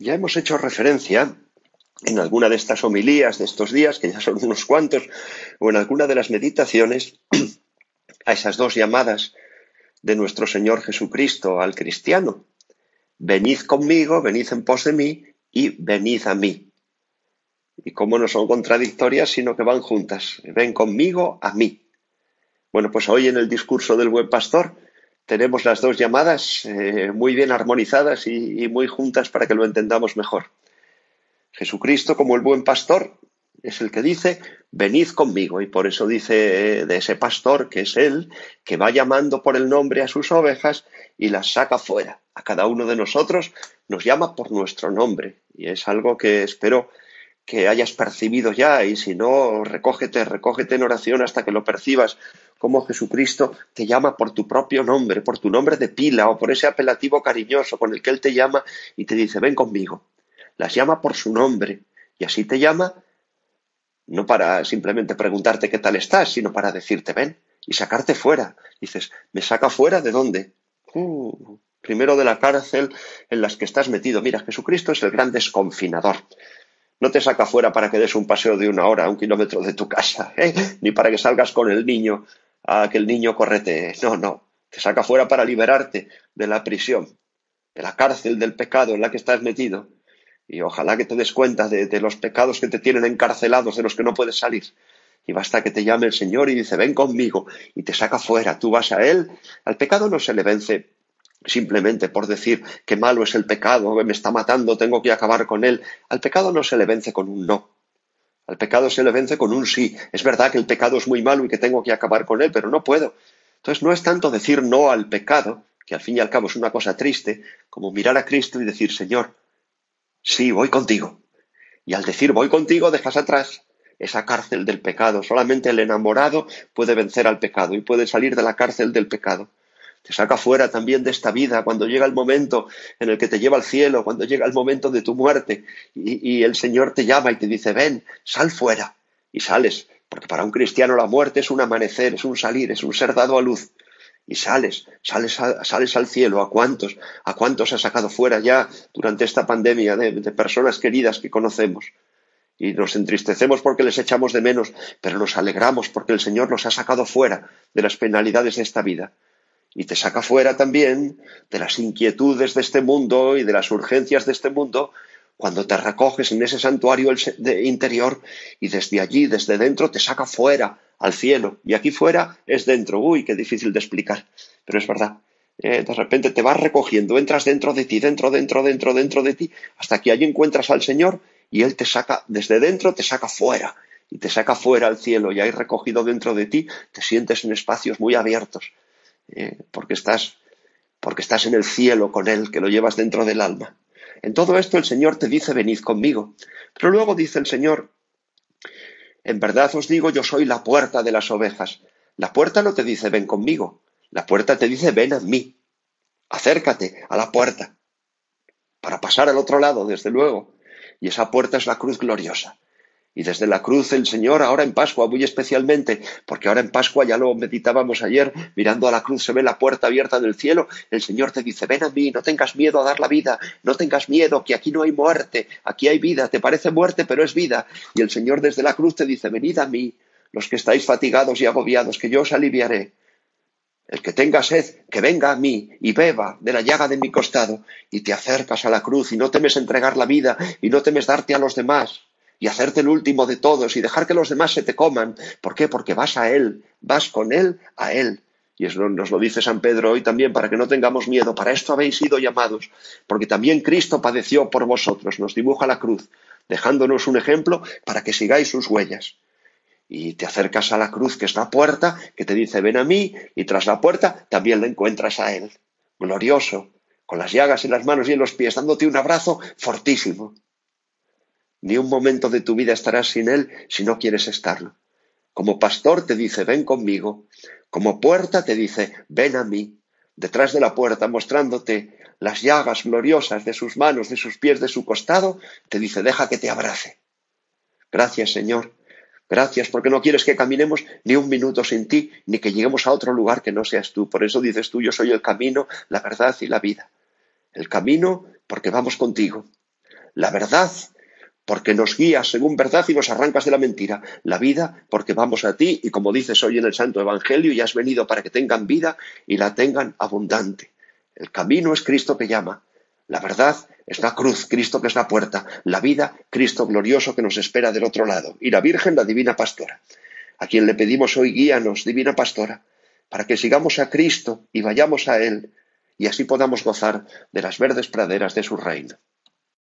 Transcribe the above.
Ya hemos hecho referencia en alguna de estas homilías de estos días, que ya son unos cuantos, o en alguna de las meditaciones, a esas dos llamadas de nuestro Señor Jesucristo al cristiano. Venid conmigo, venid en pos de mí y venid a mí. Y cómo no son contradictorias, sino que van juntas. Ven conmigo a mí. Bueno, pues hoy en el discurso del buen pastor tenemos las dos llamadas eh, muy bien armonizadas y, muy juntas para que lo entendamos mejor. Jesucristo, como el buen pastor, es el que dice, venid conmigo. Y por eso dice eh, de ese pastor, que es él, que va llamando por el nombre a sus ovejas y las saca fuera. A cada uno de nosotros nos llama por nuestro nombre. Y es algo que espero que hayas percibido ya. Y si no, recógete, recógete en oración hasta que lo percibas cómo Jesucristo te llama por tu propio nombre, por tu nombre de pila o por ese apelativo cariñoso con el que Él te llama y te dice, ven conmigo. Las llama por su nombre y así te llama no para simplemente preguntarte qué tal estás, sino para decirte, ven y sacarte fuera. Dices, ¿me saca fuera de dónde? Uh, primero de la cárcel en las que estás metido. Mira, Jesucristo es el gran desconfinador. No te saca fuera para que des un paseo de una hora un kilómetro de tu casa, ¿eh? ni para que salgas con el niño a que el niño correte. No, no. Te saca fuera para liberarte de la prisión, de la cárcel del pecado en la que estás metido. Y ojalá que te des cuenta de, de los pecados que te tienen encarcelados, de los que no puedes salir. Y basta que te llame el Señor y dice, ven conmigo, y te saca fuera. Tú vas a Él. Al pecado no se le vence simplemente por decir que malo es el pecado, me está matando, tengo que acabar con él. Al pecado no se le vence con un no. Al pecado se le vence con un sí. Es verdad que el pecado es muy malo y que tengo que acabar con él, pero no puedo. Entonces no es tanto decir no al pecado, que al fin y al cabo es una cosa triste, como mirar a Cristo y decir, Señor, sí, voy contigo. Y al decir voy contigo dejas atrás esa cárcel del pecado. Solamente el enamorado puede vencer al pecado y puede salir de la cárcel del pecado te saca fuera también de esta vida, cuando llega el momento en el que te lleva al cielo, cuando llega el momento de tu muerte y, el Señor te llama y te dice, ven, sal fuera y sales, porque para un cristiano la muerte es un amanecer, es un salir, es un ser dado a luz. Y sales, sales, sales al cielo. ¿A cuántos? ¿A cuántos ha sacado fuera ya durante esta pandemia de personas queridas que conocemos? y nos entristecemos porque les echamos de menos, pero nos alegramos porque el Señor nos ha sacado fuera de las penalidades de esta vida y te saca fuera también de las inquietudes de este mundo y de las urgencias de este mundo cuando te recoges en ese santuario interior y desde allí, desde dentro, te saca fuera al cielo. Y aquí fuera es dentro. Uy, qué difícil de explicar, pero es verdad. Eh, de repente te vas recogiendo, entras dentro de ti, dentro, dentro, dentro, dentro de ti, hasta que allí encuentras al Señor y Él te saca, desde dentro te saca fuera y te saca fuera al cielo y ahí recogido dentro de ti te sientes en espacios muy abiertos eh, porque, estás, porque estás en el cielo con Él, que lo llevas dentro del alma. En todo esto el Señor te dice, venid conmigo. Pero luego dice el Señor, en verdad os digo, yo soy la puerta de las ovejas. La puerta no te dice, ven conmigo. La puerta te dice, ven a mí. Acércate a la puerta. Para pasar al otro lado, desde luego. Y esa puerta es la cruz gloriosa. Y desde la cruz el Señor, ahora en Pascua muy especialmente, porque ahora en Pascua ya lo meditábamos ayer, mirando a la cruz se ve la puerta abierta del cielo, el Señor te dice, ven a mí, no tengas miedo a dar la vida, no tengas miedo, que aquí no hay muerte, aquí hay vida, te parece muerte, pero es vida. Y el Señor desde la cruz te dice, venid a mí, los que estáis fatigados y agobiados, que yo os aliviaré. El que tenga sed, que venga a mí y beba de la llaga de mi costado, y te acercas a la cruz y no temes entregar la vida y no temes darte a los demás y hacerte el último de todos y dejar que los demás se te coman. ¿Por qué? Porque vas a Él, vas con Él a Él. Y eso nos lo dice San Pedro hoy también, para que no tengamos miedo. Para esto habéis sido llamados, porque también Cristo padeció por vosotros, nos dibuja la cruz, dejándonos un ejemplo para que sigáis sus huellas. Y te acercas a la cruz, que es la puerta, que te dice, ven a mí, y tras la puerta también le encuentras a Él, glorioso, con las llagas en las manos y en los pies, dándote un abrazo fortísimo. Ni un momento de tu vida estarás sin Él si no quieres estarlo. Como pastor te dice, ven conmigo. Como puerta te dice, ven a mí. Detrás de la puerta, mostrándote las llagas gloriosas de sus manos, de sus pies, de su costado, te dice, deja que te abrace. Gracias, Señor. Gracias porque no quieres que caminemos ni un minuto sin ti, ni que lleguemos a otro lugar que no seas tú. Por eso dices tú, yo soy el camino, la verdad y la vida. El camino porque vamos contigo. La verdad, porque nos guías según verdad y nos arrancas de la mentira. La vida, porque vamos a ti y como dices hoy en el Santo Evangelio, y has venido para que tengan vida y la tengan abundante. El camino es Cristo que llama. La verdad es la cruz, Cristo que es la puerta. La vida, Cristo glorioso que nos espera del otro lado. Y la Virgen, la divina pastora. A quien le pedimos hoy, guíanos, divina pastora, para que sigamos a Cristo y vayamos a Él y así podamos gozar de las verdes praderas de su reino.